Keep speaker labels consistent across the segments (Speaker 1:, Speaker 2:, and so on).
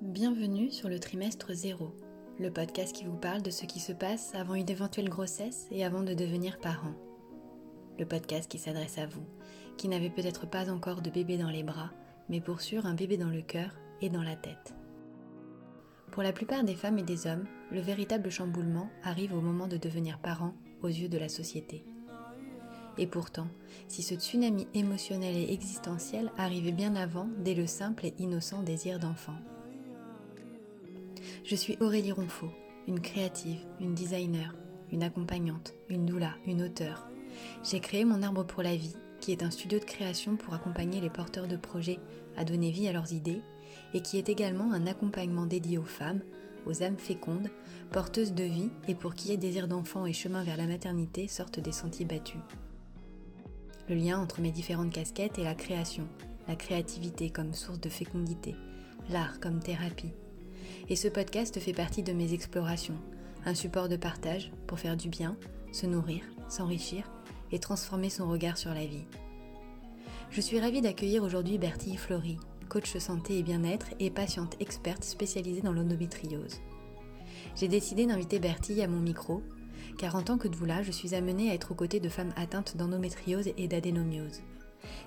Speaker 1: Bienvenue sur le trimestre 0, le podcast qui vous parle de ce qui se passe avant une éventuelle grossesse et avant de devenir parent. Le podcast qui s'adresse à vous, qui n'avez peut-être pas encore de bébé dans les bras, mais pour sûr un bébé dans le cœur et dans la tête. Pour la plupart des femmes et des hommes, le véritable chamboulement arrive au moment de devenir parent aux yeux de la société. Et pourtant, si ce tsunami émotionnel et existentiel arrivait bien avant, dès le simple et innocent désir d'enfant. Je suis Aurélie Ronfaux, une créative, une designer, une accompagnante, une doula, une auteure. J'ai créé mon arbre pour la vie, qui est un studio de création pour accompagner les porteurs de projets à donner vie à leurs idées, et qui est également un accompagnement dédié aux femmes, aux âmes fécondes, porteuses de vie et pour qui est désir d'enfant et chemin vers la maternité sortent des sentiers battus. Le lien entre mes différentes casquettes est la création, la créativité comme source de fécondité, l'art comme thérapie. Et ce podcast fait partie de mes explorations, un support de partage pour faire du bien, se nourrir, s'enrichir et transformer son regard sur la vie. Je suis ravie d'accueillir aujourd'hui Bertille Flory, coach santé et bien-être et patiente experte spécialisée dans l'endométriose. J'ai décidé d'inviter Bertille à mon micro car en tant que doula, je suis amenée à être aux côtés de femmes atteintes d'endométriose et d'adénomiose.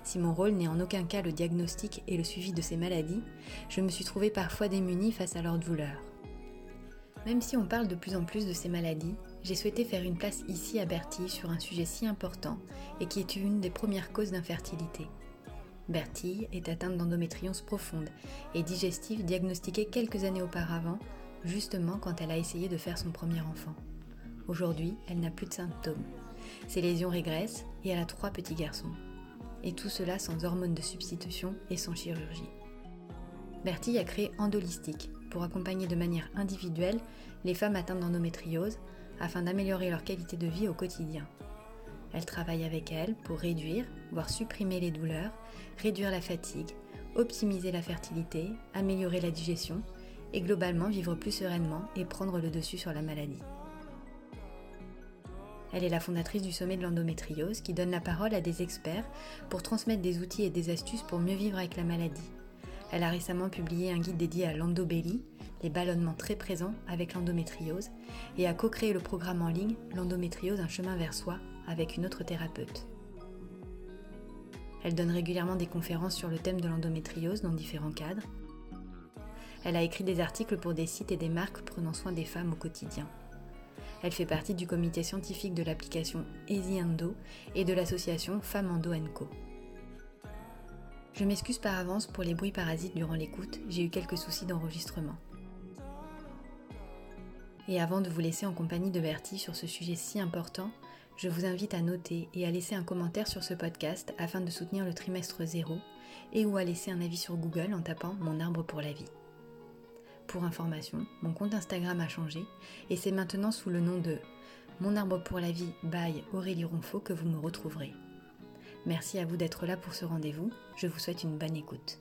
Speaker 1: Si mon rôle n'est en aucun cas le diagnostic et le suivi de ces maladies, je me suis trouvée parfois démunie face à leur douleur. Même si on parle de plus en plus de ces maladies, j'ai souhaité faire une place ici à Bertille sur un sujet si important et qui est une des premières causes d'infertilité. Bertille est atteinte d'endométriose profonde et digestive diagnostiquée quelques années auparavant, justement quand elle a essayé de faire son premier enfant. Aujourd'hui, elle n'a plus de symptômes. Ses lésions régressent et elle a trois petits garçons. Et tout cela sans hormones de substitution et sans chirurgie. Bertie a créé Endolistique pour accompagner de manière individuelle les femmes atteintes d'endométriose afin d'améliorer leur qualité de vie au quotidien. Elle travaille avec elles pour réduire, voire supprimer les douleurs, réduire la fatigue, optimiser la fertilité, améliorer la digestion et globalement vivre plus sereinement et prendre le dessus sur la maladie. Elle est la fondatrice du sommet de l'endométriose qui donne la parole à des experts pour transmettre des outils et des astuces pour mieux vivre avec la maladie. Elle a récemment publié un guide dédié à l'endobélie, les ballonnements très présents avec l'endométriose, et a co-créé le programme en ligne L'endométriose, un chemin vers soi avec une autre thérapeute. Elle donne régulièrement des conférences sur le thème de l'endométriose dans différents cadres. Elle a écrit des articles pour des sites et des marques prenant soin des femmes au quotidien. Elle fait partie du comité scientifique de l'application Easy Endo et de l'association Femmes Endo Co. Je m'excuse par avance pour les bruits parasites durant l'écoute, j'ai eu quelques soucis d'enregistrement. Et avant de vous laisser en compagnie de Bertie sur ce sujet si important, je vous invite à noter et à laisser un commentaire sur ce podcast afin de soutenir le trimestre zéro et ou à laisser un avis sur Google en tapant Mon arbre pour la vie. Pour information, mon compte Instagram a changé et c'est maintenant sous le nom de Mon arbre pour la vie by Aurélie Ronfaux que vous me retrouverez. Merci à vous d'être là pour ce rendez-vous. Je vous souhaite une bonne écoute.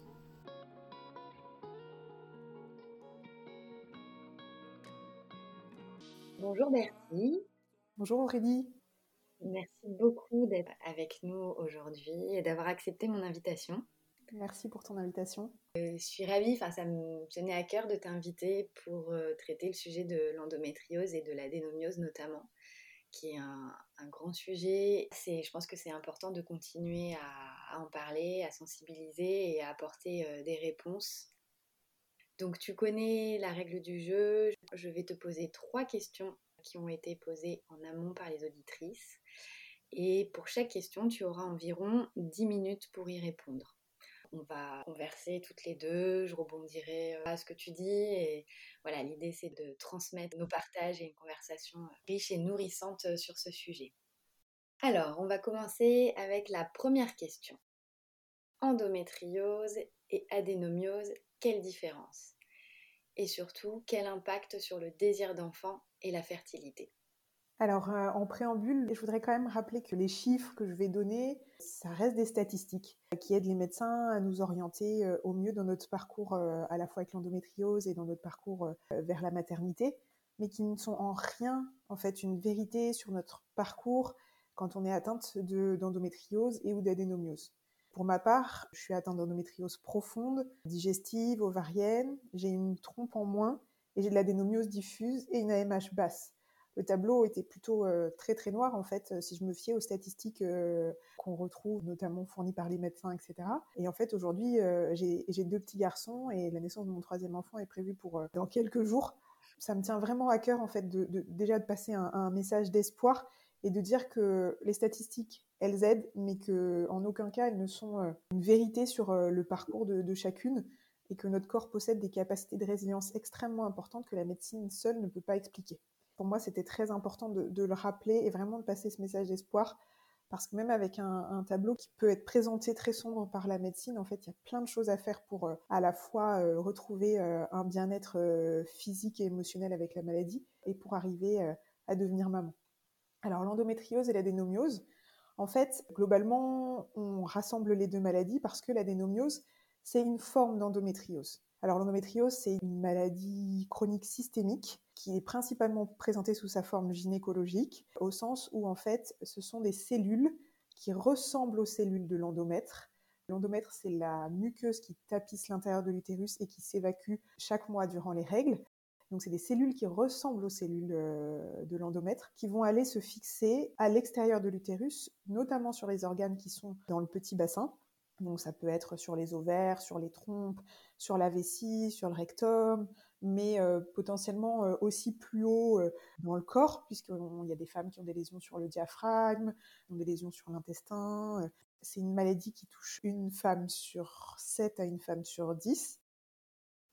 Speaker 1: Bonjour Bertie.
Speaker 2: Bonjour Aurélie.
Speaker 1: Merci beaucoup d'être avec nous aujourd'hui et d'avoir accepté mon invitation.
Speaker 2: Merci pour ton invitation.
Speaker 1: Euh, je suis ravie, enfin, ça me tenait à cœur de t'inviter pour euh, traiter le sujet de l'endométriose et de la dénomiose notamment, qui est un, grand sujet. Je pense que c'est important de continuer à, en parler, à sensibiliser et à apporter euh, des réponses. Donc tu connais la règle du jeu. Je vais te poser trois questions qui ont été posées en amont par les auditrices. Et pour chaque question, tu auras environ 10 minutes pour y répondre on va converser toutes les deux, je rebondirai euh, à ce que tu dis et voilà, l'idée c'est de transmettre nos partages et une conversation euh, riche et nourrissante euh, sur ce sujet. Alors, on va commencer avec la première question. Endométriose et adénomiose, quelle différence? Et surtout, quel impact sur le désir d'enfant et la fertilité?
Speaker 2: Alors, euh, en préambule, je voudrais quand même rappeler que les chiffres que je vais donner, ça reste des statistiques qui aident les médecins à nous orienter euh, au mieux dans notre parcours euh, à la fois avec l'endométriose et dans notre parcours vers la maternité, mais qui ne sont en rien, en fait, une vérité sur notre parcours quand on est atteinte d'endométriose et ou d'adénomiose. Pour ma part, je suis atteinte d'endométriose profonde, digestive, ovarienne, j'ai une trompe en moins et j'ai de l'adénomiose diffuse et une AMH basse. Le tableau était plutôt euh, très très noir en fait, euh, si je me fiais aux statistiques euh, qu'on retrouve notamment fournies par les médecins, etc. Et en fait aujourd'hui j'ai deux petits garçons et la naissance de mon troisième enfant est prévue pour dans quelques jours. Ça me tient vraiment à cœur en fait de, déjà de passer un, message d'espoir et de dire que les statistiques, elles aident, mais qu'en aucun cas elles ne sont euh, une vérité sur euh, le parcours de, chacune, et que notre corps possède des capacités de résilience extrêmement importantes que la médecine seule ne peut pas expliquer. Pour moi, c'était très important de, le rappeler et vraiment de passer ce message d'espoir, parce que même avec un, tableau qui peut être présenté très sombre par la médecine, en fait, il y a plein de choses à faire pour euh, à la fois retrouver un bien-être physique et émotionnel avec la maladie, et pour arriver à devenir maman. Alors l'endométriose et l'adénomiose, en fait, globalement, on rassemble les deux maladies parce que l'adénomiose, c'est une forme d'endométriose. Alors l'endométriose, c'est une maladie chronique systémique qui est principalement présentée sous sa forme gynécologique, au sens où en fait, ce sont des cellules qui ressemblent aux cellules de l'endomètre. L'endomètre, c'est la muqueuse qui tapisse l'intérieur de l'utérus et qui s'évacue chaque mois durant les règles. Donc, c'est des cellules qui ressemblent aux cellules euh, de l'endomètre, qui vont aller se fixer à l'extérieur de l'utérus, notamment sur les organes qui sont dans le petit bassin. Donc, ça peut être sur les ovaires, sur les trompes, sur la vessie, sur le rectum, mais euh, potentiellement euh, aussi plus haut dans le corps, puisqu'il y a des femmes qui ont des lésions sur le diaphragme, ont des lésions sur l'intestin. C'est une maladie qui touche une femme sur 7 à une femme sur 10.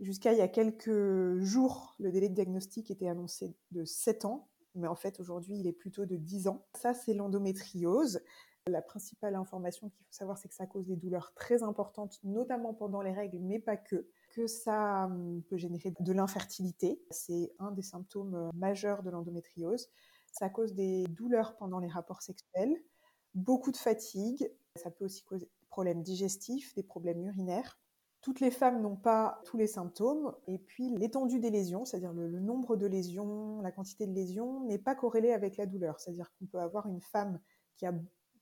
Speaker 2: Jusqu'à il y a quelques jours, le délai de diagnostic était annoncé de 7 ans, mais en fait aujourd'hui il est plutôt de 10 ans. Ça c'est l'endométriose. La principale information qu'il faut savoir, c'est que ça cause des douleurs très importantes, notamment pendant les règles, mais pas que. Que ça hum, peut générer de l'infertilité. C'est un des symptômes euh, majeurs de l'endométriose. Ça cause des douleurs pendant les rapports sexuels, beaucoup de fatigue. Ça peut aussi causer des problèmes digestifs, des problèmes urinaires. Toutes les femmes n'ont pas tous les symptômes, et puis l'étendue des lésions, c'est-à-dire le, nombre de lésions, la quantité de lésions, n'est pas corrélée avec la douleur. C'est-à-dire qu'on peut avoir une femme qui a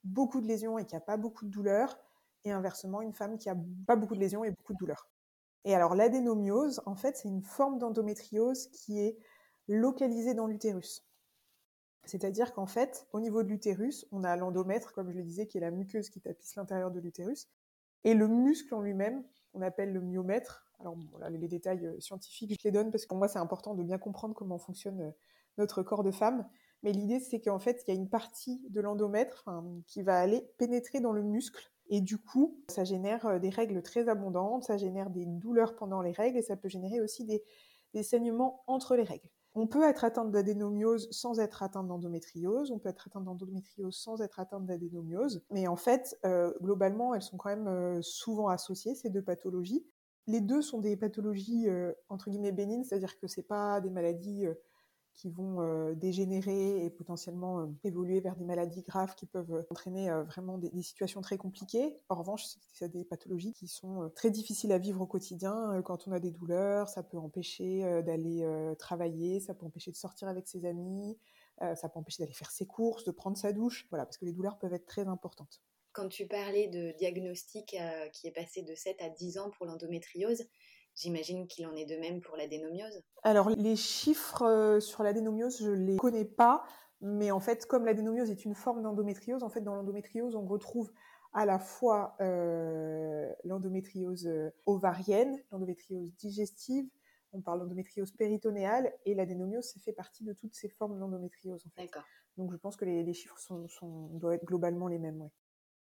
Speaker 2: beaucoup de lésions et qui n'a pas beaucoup de douleur, et inversement une femme qui a pas beaucoup de lésions et beaucoup de douleur. Et alors l'adénomiose, en fait, c'est une forme d'endométriose qui est localisée dans l'utérus. C'est-à-dire qu'en fait, au niveau de l'utérus, on a l'endomètre, comme je le disais, qui est la muqueuse qui tapisse l'intérieur de l'utérus, et le muscle en lui-même, qu'on appelle le myomètre. Alors les détails euh, scientifiques, je les donne parce que pour moi c'est important de bien comprendre comment fonctionne euh, notre corps de femme. Mais l'idée c'est qu'en fait il y a une partie de l'endomètre qui va aller pénétrer dans le muscle et du coup ça génère euh, des règles très abondantes, ça génère des douleurs pendant les règles et ça peut générer aussi des, saignements entre les règles. On peut être atteinte d'adénomiose sans être atteinte d'endométriose, on peut être atteinte d'endométriose sans être atteinte d'adénomiose, mais en fait, euh, globalement, elles sont quand même euh, souvent associées, ces deux pathologies. Les deux sont des pathologies entre guillemets bénignes, c'est-à-dire que c'est pas des maladies qui vont euh, dégénérer et potentiellement euh, évoluer vers des maladies graves qui peuvent euh, entraîner vraiment des, situations très compliquées. En revanche, c'est des pathologies qui sont très difficiles à vivre au quotidien. Quand on a des douleurs, ça peut empêcher d'aller travailler, ça peut empêcher de sortir avec ses amis, ça peut empêcher d'aller faire ses courses, de prendre sa douche. Voilà, parce que les douleurs peuvent être très importantes.
Speaker 1: Quand tu parlais de diagnostic qui est passé de 7 à 10 ans pour l'endométriose, J'imagine qu'il en est de même pour l'adénomiose.
Speaker 2: Alors les chiffres euh, sur l'adénomiose, je ne les connais pas, mais en fait, comme l'adénomiose est une forme d'endométriose, en fait, dans l'endométriose, on retrouve à la fois euh, l'endométriose euh, ovarienne, l'endométriose digestive, on parle d'endométriose péritonéale, et l'adénomiose, ça fait partie de toutes ces formes d'endométriose. En fait. Donc je pense que les, chiffres sont, doivent être globalement les mêmes.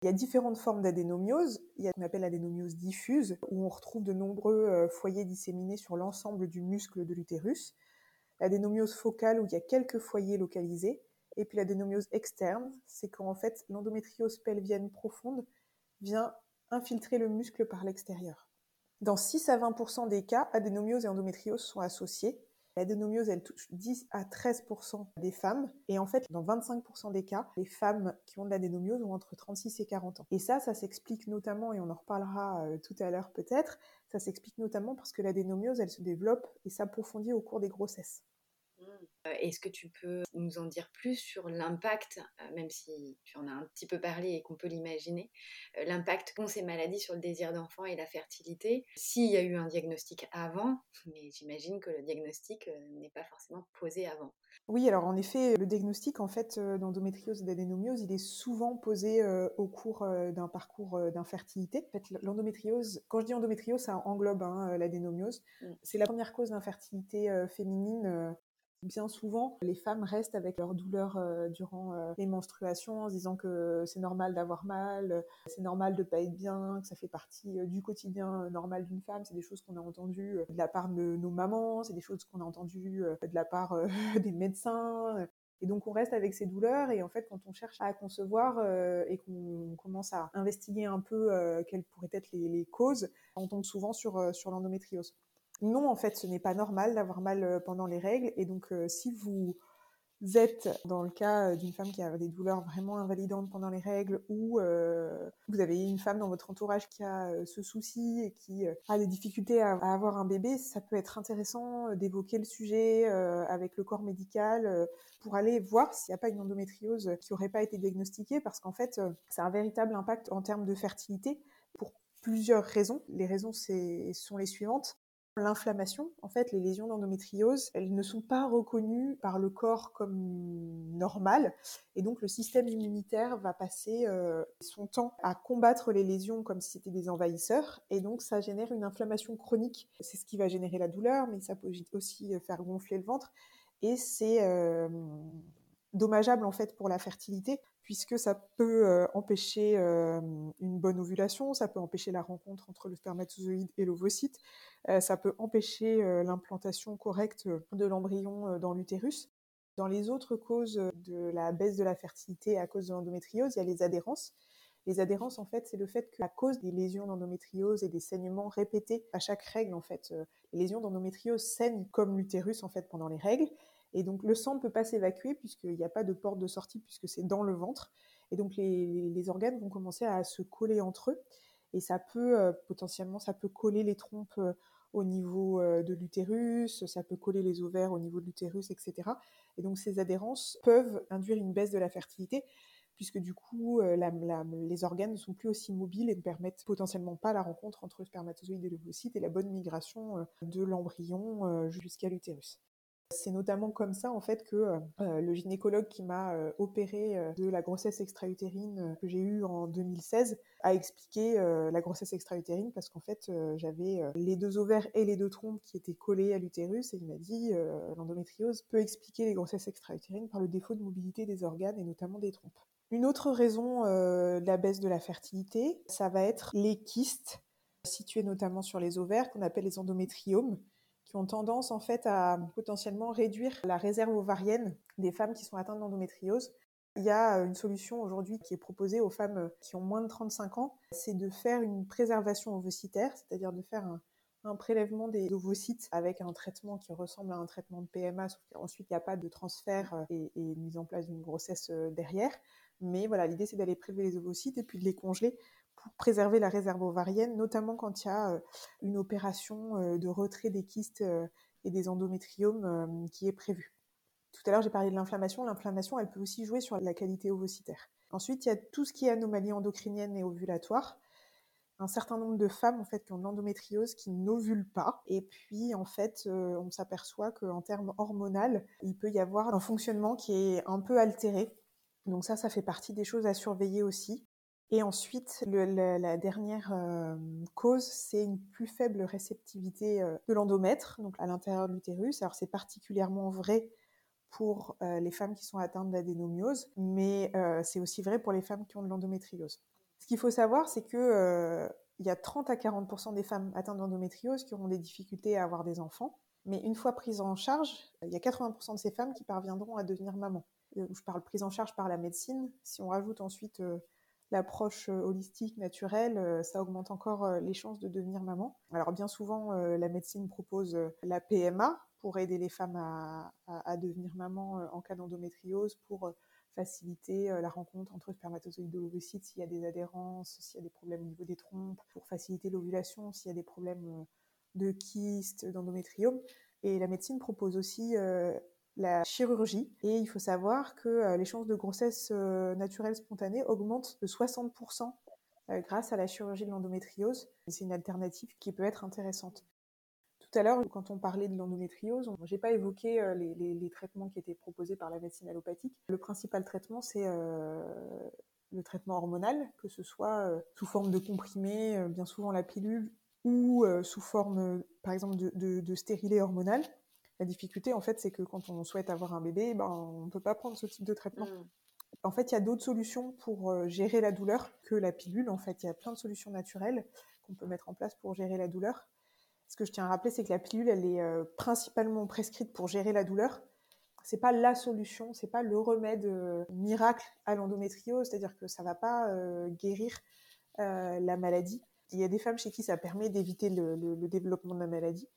Speaker 2: Il y a différentes formes d'adénomiose. Il y a ce qu'on appelle l'adénomiose diffuse, où on retrouve de nombreux euh, foyers disséminés sur l'ensemble du muscle de l'utérus. L'adénomiose focale, où il y a quelques foyers localisés. Et puis l'adénomiose externe, c'est quand en fait l'endométriose pelvienne profonde vient infiltrer le muscle par l'extérieur. Dans 6 à 20% des cas, adénomiose et endométriose sont associés. L'adénomiose, elle touche 10 à 13% des femmes. Et en fait, dans 25% des cas, les femmes qui ont de l'adénomiose ont entre 36 et 40 ans. Et ça, ça s'explique notamment, et on en reparlera euh, tout à l'heure peut-être, ça s'explique notamment parce que l'adénomiose, elle se développe et s'approfondit au cours des grossesses. Mmh.
Speaker 1: Est-ce que tu peux nous en dire plus sur l'impact, même si tu en as un petit peu parlé et qu'on peut l'imaginer, l'impact qu'ont ces maladies sur le désir d'enfant et la fertilité? S'il y a eu un diagnostic avant, mais j'imagine que le diagnostic n'est pas forcément posé avant.
Speaker 2: Oui, alors en effet, le diagnostic en fait d'endométriose et d'adénomiose, il est souvent posé au cours d'un parcours d'infertilité. En fait, l'endométriose, quand je dis endométriose, ça englobe hein, l'adénomiose. Mmh. C'est la première cause d'infertilité féminine Bien souvent, les femmes restent avec leur douleur euh, durant euh, les menstruations en se disant que c'est normal d'avoir mal, c'est normal de pas être bien, que ça fait partie euh, du quotidien normal d'une femme. C'est des choses qu'on a entendues de la part de nos mamans, c'est des choses qu'on a entendues de la part des médecins. Et donc on reste avec ces douleurs et en fait quand on cherche à concevoir et qu'on commence à investiguer un peu quelles pourraient être les, les, causes, on tombe souvent sur, sur l'endométriose non, en fait, ce n'est pas normal d'avoir mal euh, pendant les règles. Et donc, euh, si vous êtes dans le cas euh, d'une femme qui a des douleurs vraiment invalidantes pendant les règles ou vous avez une femme dans votre entourage qui a ce souci et qui a des difficultés à, avoir un bébé, ça peut être intéressant d'évoquer le sujet avec le corps médical pour aller voir s'il n'y a pas une endométriose qui n'aurait pas été diagnostiquée parce qu'en fait, ça a un véritable impact en termes de fertilité pour plusieurs raisons. Les raisons sont les suivantes. L'inflammation, en fait, les lésions d'endométriose, elles ne sont pas reconnues par le corps comme normales. Et donc, le système immunitaire va passer euh, son temps à combattre les lésions comme si c'était des envahisseurs. Et donc, ça génère une inflammation chronique. C'est ce qui va générer la douleur, mais ça peut aussi faire gonfler le ventre. Et c'est euh, dommageable, en fait, pour la fertilité puisque ça peut euh, empêcher euh, une bonne ovulation, ça peut empêcher la rencontre entre le spermatozoïde et l'ovocyte, euh, ça peut empêcher l'implantation correcte de l'embryon dans l'utérus. Dans les autres causes de la baisse de la fertilité à cause de l'endométriose, il y a les adhérences. Les adhérences, en fait, c'est le fait qu'à cause des lésions d'endométriose et des saignements répétés à chaque règle, en fait, les lésions d'endométriose saignent comme l'utérus, en fait, pendant les règles. Et donc le sang ne peut pas s'évacuer puisqu'il n'y a pas de porte de sortie puisque c'est dans le ventre. Et donc les, organes vont commencer à se coller entre eux. Et ça peut euh, potentiellement, ça peut coller les trompes euh, au niveau euh, de l'utérus, ça peut coller les ovaires au niveau de l'utérus, etc. Et donc ces adhérences peuvent induire une baisse de la fertilité puisque du coup, les organes ne sont plus aussi mobiles et ne permettent potentiellement pas la rencontre entre le spermatozoïde et l'ovocyte et la bonne migration de l'embryon jusqu'à l'utérus. C'est notamment comme ça en fait que euh, le gynécologue qui m'a euh, opéré euh, de la grossesse extra-utérine que j'ai eue en 2016 a expliqué la grossesse extra-utérine parce qu'en fait j'avais les deux ovaires et les deux trompes qui étaient collés à l'utérus et il m'a dit l'endométriose peut expliquer les grossesses extra-utérines par le défaut de mobilité des organes et notamment des trompes. Une autre raison de la baisse de la fertilité, ça va être les kystes situés notamment sur les ovaires qu'on appelle les endométriomes ont tendance en fait à potentiellement réduire la réserve ovarienne des femmes qui sont atteintes d'endométriose. Il y a une solution aujourd'hui qui est proposée aux femmes qui ont moins de 35 ans, c'est de faire une préservation ovocytaire, c'est-à-dire de faire un, prélèvement des ovocytes avec un traitement qui ressemble à un traitement de PMA, sauf qu'ensuite il n'y a pas de transfert et, et mise en place d'une grossesse euh, derrière. Mais voilà, l'idée c'est d'aller prélever les ovocytes et puis de les congeler préserver la réserve ovarienne, notamment quand il y a euh, une opération euh, de retrait des kystes euh, et des endométriomes qui est prévue. Tout à l'heure, j'ai parlé de l'inflammation. L'inflammation, elle peut aussi jouer sur la qualité ovocytaire. Ensuite, il y a tout ce qui est anomalie endocrinienne et ovulatoire. Un certain nombre de femmes en fait qui ont de l'endométriose qui n'ovulent pas. Et puis en fait, on s'aperçoit qu'en termes hormonal, il peut y avoir un fonctionnement qui est un peu altéré. Donc ça, ça fait partie des choses à surveiller aussi. Et ensuite, la, dernière euh, cause, c'est une plus faible réceptivité euh, de l'endomètre, donc à l'intérieur de l'utérus. Alors c'est particulièrement vrai pour euh, les femmes qui sont atteintes d'adénomiose, mais c'est aussi vrai pour les femmes qui ont de l'endométriose. Ce qu'il faut savoir, c'est que il y a 30 à 40% des femmes atteintes d'endométriose qui auront des difficultés à avoir des enfants, mais une fois prises en charge, il y a 80% de ces femmes qui parviendront à devenir maman. Je parle prise en charge par la médecine. Si on rajoute ensuite l'approche euh, holistique, naturelle, euh, ça augmente encore euh, les chances de devenir maman. Alors bien souvent, la médecine propose la PMA pour aider les femmes à, devenir maman en cas d'endométriose, pour faciliter la rencontre entre spermatozoïdes et l'ovocyte s'il y a des adhérences, s'il y a des problèmes au niveau des trompes, pour faciliter l'ovulation s'il y a des problèmes de kyste, d'endométriome. Et la médecine propose aussi la chirurgie. Et il faut savoir que les chances de grossesse naturelle spontanée augmentent de 60% grâce à la chirurgie de l'endométriose. C'est une alternative qui peut être intéressante. Tout à l'heure, quand on parlait de l'endométriose, je n'ai pas évoqué les, traitements qui étaient proposés par la médecine allopathique. Le principal traitement, c'est le traitement hormonal, que ce soit sous forme de comprimé, bien souvent la pilule, ou sous forme, par exemple, de, de, stérilet hormonal. La difficulté, en fait, c'est que quand on souhaite avoir un bébé, ben, on ne peut pas prendre ce type de traitement. Mmh. En fait, il y a d'autres solutions pour gérer la douleur que la pilule. En fait, il y a plein de solutions naturelles qu'on peut mettre en place pour gérer la douleur. Ce que je tiens à rappeler, c'est que la pilule, elle est principalement prescrite pour gérer la douleur. C'est pas la solution, c'est pas le remède miracle à l'endométriose, c'est-à-dire que ça va pas guérir la maladie. Il y a des femmes chez qui ça permet d'éviter le, développement de la maladie.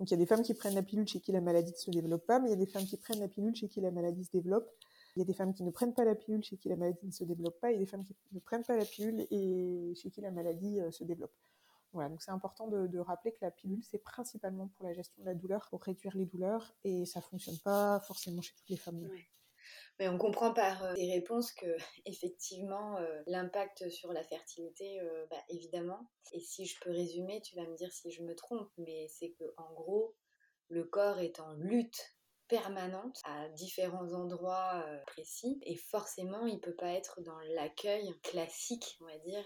Speaker 2: Donc il y a des femmes qui prennent la pilule chez qui la maladie ne se développe pas, mais il y a des femmes qui prennent la pilule chez qui la maladie se développe. Il y a des femmes qui ne prennent pas la pilule chez qui la maladie ne se développe pas, et des femmes qui ne prennent pas la pilule et chez qui la maladie euh, se développe. Voilà, donc c'est important de, rappeler que la pilule, c'est principalement pour la gestion de la douleur, pour réduire les douleurs, et ça fonctionne pas forcément chez toutes les femmes.
Speaker 1: Mais on comprend par euh, tes réponses que effectivement euh, l'impact sur la fertilité, euh, bah, évidemment. Et si je peux résumer, tu vas me dire si je me trompe, mais c'est que en gros, le corps est en lutte permanente à différents endroits précis et forcément il peut pas être dans l'accueil classique on va dire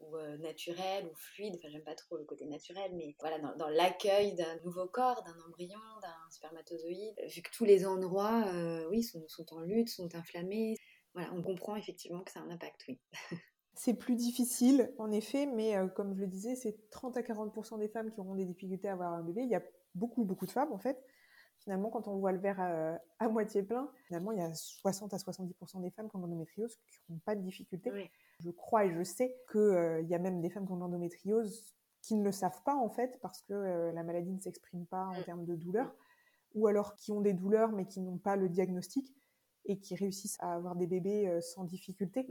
Speaker 1: ou euh, naturel ou fluide, enfin j'aime pas trop le côté naturel, mais voilà, dans, l'accueil d'un nouveau corps, d'un embryon, d'un spermatozoïde, vu que tous les endroits, euh, oui, sont, en lutte, sont inflammés, voilà, on comprend effectivement que ça a un impact, oui.
Speaker 2: C'est plus difficile, en effet, mais euh, comme je le disais, c'est 30 à 40% des femmes qui auront des difficultés à avoir un bébé. Il y a beaucoup, beaucoup de femmes, en fait. Finalement, quand on voit le verre à, moitié plein, finalement, il y a 60 à 70% des femmes qui ont l'endométriose qui n'ont pas de difficultés. Oui. Je crois et je sais qu'il euh, y a même des femmes qui ont l'endométriose qui ne le savent pas en fait parce que euh, la maladie ne s'exprime pas en mm. termes de douleur, ou alors qui ont des douleurs mais qui n'ont pas le diagnostic et qui réussissent à avoir des bébés sans difficulté.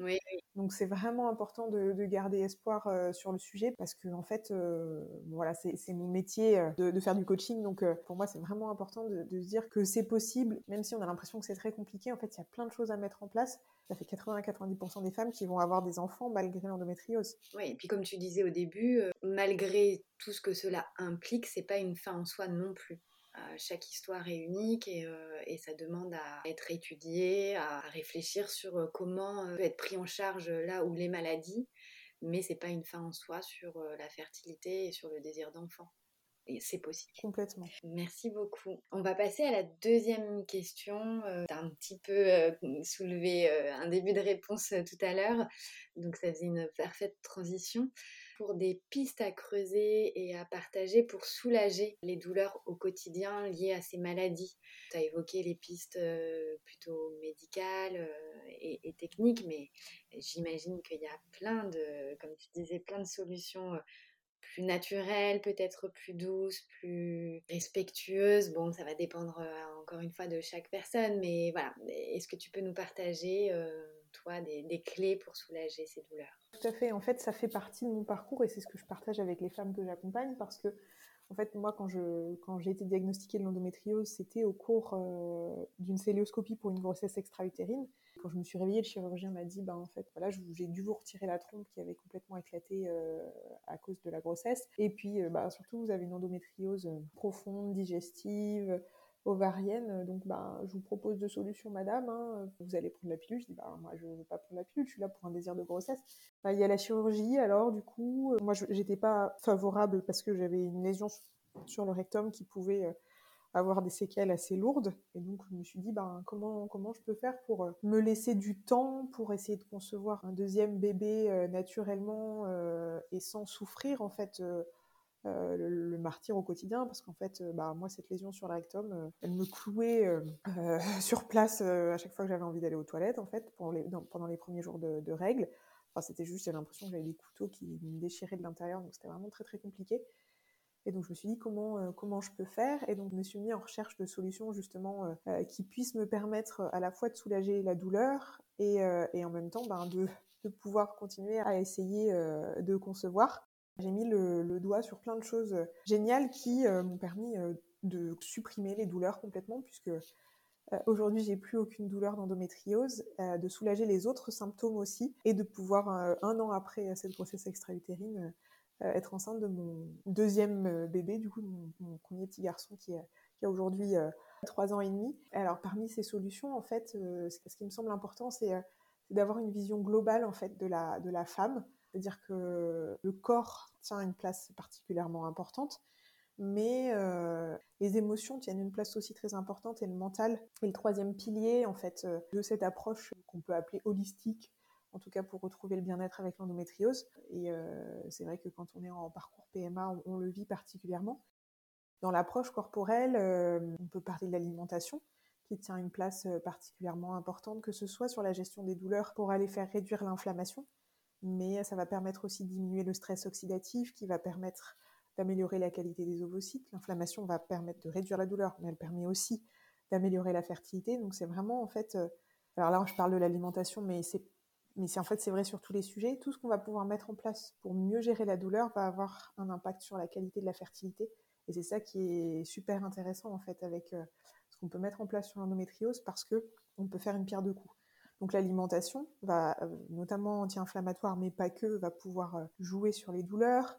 Speaker 2: Donc c'est vraiment important de, garder espoir sur le sujet parce que en fait, euh, voilà, c'est mon métier de, faire du coaching. Donc pour moi, c'est vraiment important de, se dire que c'est possible, même si on a l'impression que c'est très compliqué. En fait, il y a plein de choses à mettre en place. Ça fait 80 90% des femmes qui vont avoir des enfants malgré l'endométriose.
Speaker 1: Oui, et puis comme tu disais au début, malgré tout ce que cela implique, c'est pas une fin en soi non plus chaque histoire est unique euh, et, ça demande à être étudié, à réfléchir sur euh, comment euh, être pris en charge là où les maladies, mais c'est pas une fin en soi sur la fertilité et sur le désir d'enfant. Et c'est possible.
Speaker 2: Complètement.
Speaker 1: Merci beaucoup. On va passer à la deuxième question. tu as un petit peu soulevé un début de réponse tout à l'heure, donc ça faisait une parfaite transition pour des pistes à creuser et à partager pour soulager les douleurs au quotidien liées à ces maladies. Tu as évoqué les pistes euh, plutôt médicales euh, et, techniques, mais j'imagine qu'il y a plein de, comme tu disais, plein de solutions euh, plus naturelles, peut-être plus douces, plus respectueuses. Bon, ça va dépendre encore une fois de chaque personne, mais voilà, est-ce que tu peux nous partager toi, des, clés pour soulager ces douleurs
Speaker 2: Tout à fait. En fait, ça fait partie de mon parcours et c'est ce que je partage avec les femmes que j'accompagne parce que, en fait, moi, quand, je, quand j'ai été diagnostiquée de l'endométriose, c'était au cours euh, d'une célioscopie pour une grossesse extra-utérine. Quand je me suis réveillée, le chirurgien m'a dit, ben, en fait, voilà, j'ai dû vous retirer la trompe qui avait complètement éclaté euh, à cause de la grossesse. Et puis, euh, bah, surtout, vous avez une endométriose profonde, digestive, ovarienne. Euh, donc, bah, je vous propose deux solutions, madame. Hein. Vous allez prendre la pilule. Je dis, bah, moi, je ne veux pas prendre la pilule. Je suis là pour un désir de grossesse. Bah, il y a la chirurgie. Alors, du coup, euh, moi, je n'étais pas favorable parce que j'avais une lésion sur le rectum qui pouvait euh, avoir des séquelles assez lourdes. Et donc, je me suis dit, bah, comment, comment je peux faire pour me laisser du temps pour essayer de concevoir un deuxième bébé naturellement et sans souffrir, en fait le, martyr au quotidien parce qu'en fait, euh, bah, moi, cette lésion sur le rectum, euh, elle me clouait sur place à chaque fois que j'avais envie d'aller aux toilettes, en fait, pendant les, premiers jours de, règles. Enfin, c'était juste, j'avais l'impression que j'avais des couteaux qui me déchiraient de l'intérieur, donc c'était vraiment très très compliqué. Et donc je me suis dit comment, comment je peux faire. Et donc je me suis mis en recherche de solutions justement qui puissent me permettre à la fois de soulager la douleur et, en même temps ben, de, pouvoir continuer à essayer de concevoir. J'ai mis le, doigt sur plein de choses géniales qui euh, m'ont permis euh, de supprimer les douleurs complètement, puisque Euh, Aujourd'hui, j'ai plus aucune douleur d'endométriose, euh, de soulager les autres symptômes aussi, et de pouvoir, euh, un an après cette grossesse extra-utérine, euh, être enceinte de mon deuxième euh, bébé, du coup, mon, premier petit garçon qui, a- aujourd'hui euh, trois ans et demi. Alors, parmi ces solutions, en fait, euh, ce qui me semble important, c'est euh, d'avoir une vision globale, en fait, de la femme. C'est-à-dire que le corps tient une place particulièrement importante, mais euh, les émotions tiennent une place aussi très importante et le mental est le troisième pilier en fait euh, de cette approche qu'on peut appeler holistique, en tout cas pour retrouver le bien-être avec l'endométriose. Et euh, c'est vrai que quand on est en parcours PMA, on, le vit particulièrement. Dans l'approche corporelle, on peut parler de l'alimentation qui tient une place particulièrement importante, que ce soit sur la gestion des douleurs pour aller faire réduire l'inflammation, mais ça va permettre aussi de diminuer le stress oxydatif qui va permettre d'améliorer la qualité des ovocytes. L'inflammation va permettre de réduire la douleur, mais elle permet aussi d'améliorer la fertilité. Donc c'est vraiment en fait, euh, alors là je parle de l'alimentation, mais c'est mais en fait c'est vrai sur tous les sujets. Tout ce qu'on va pouvoir mettre en place pour mieux gérer la douleur va avoir un impact sur la qualité de la fertilité. Et c'est ça qui est super intéressant en fait avec euh, ce qu'on peut mettre en place sur l'endométriose parce que on peut faire une pierre deux coups. Donc l'alimentation va, euh, notamment anti-inflammatoire, mais pas que, va pouvoir euh, jouer sur les douleurs.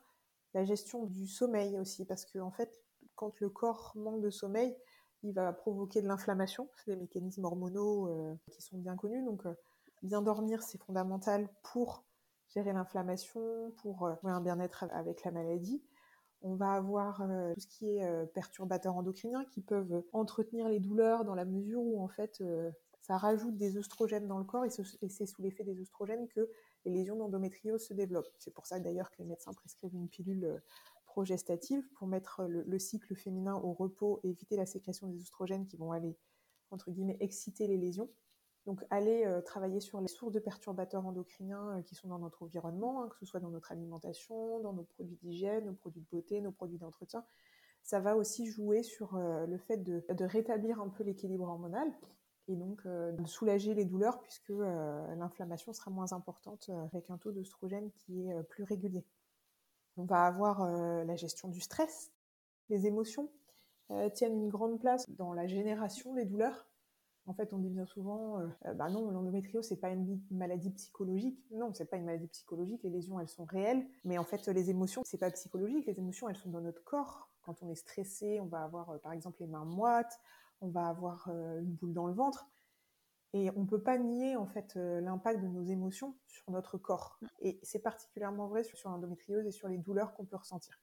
Speaker 2: La gestion du sommeil aussi, parce que en fait, quand le corps manque de sommeil, il va provoquer de l'inflammation. C'est des mécanismes hormonaux euh, qui sont bien connus. Donc bien dormir, c'est fondamental pour gérer l'inflammation, pour euh, un bien-être avec la maladie. On va avoir tout ce qui est euh, perturbateurs endocriniens qui peuvent entretenir les douleurs dans la mesure où en fait ça rajoute des œstrogènes dans le corps et, ce, et c'est sous l'effet des œstrogènes que les lésions d'endométriose se développent. C'est pour ça d'ailleurs que les médecins prescrivent une pilule euh, progestative pour mettre le, le, cycle féminin au repos et éviter la sécrétion des œstrogènes qui vont aller entre guillemets exciter les lésions. Donc aller euh, travailler sur les sources de perturbateurs endocriniens euh, qui sont dans notre environnement, hein, que ce soit dans notre alimentation, dans nos produits d'hygiène, nos produits de beauté, nos produits d'entretien. Ça va aussi jouer sur le fait de, rétablir un peu l'équilibre hormonal et donc euh, de soulager les douleurs puisque euh, l'inflammation sera moins importante euh, avec un taux d'œstrogène qui est plus régulier. On va avoir la gestion du stress, les émotions tiennent une grande place dans la génération des douleurs. En fait, on dit bien souvent, bah non, l'endométriose c'est pas une maladie psychologique. Non, c'est pas une maladie psychologique. Les lésions, elles sont réelles, mais en fait, les émotions, c'est pas psychologique. Les émotions, elles sont dans notre corps. Quand on est stressé, on va avoir, par exemple, les mains moites, on va avoir euh, une boule dans le ventre, et on peut pas nier en fait euh, l'impact de nos émotions sur notre corps. Et c'est particulièrement vrai sur, sur l'endométriose et sur les douleurs qu'on peut ressentir.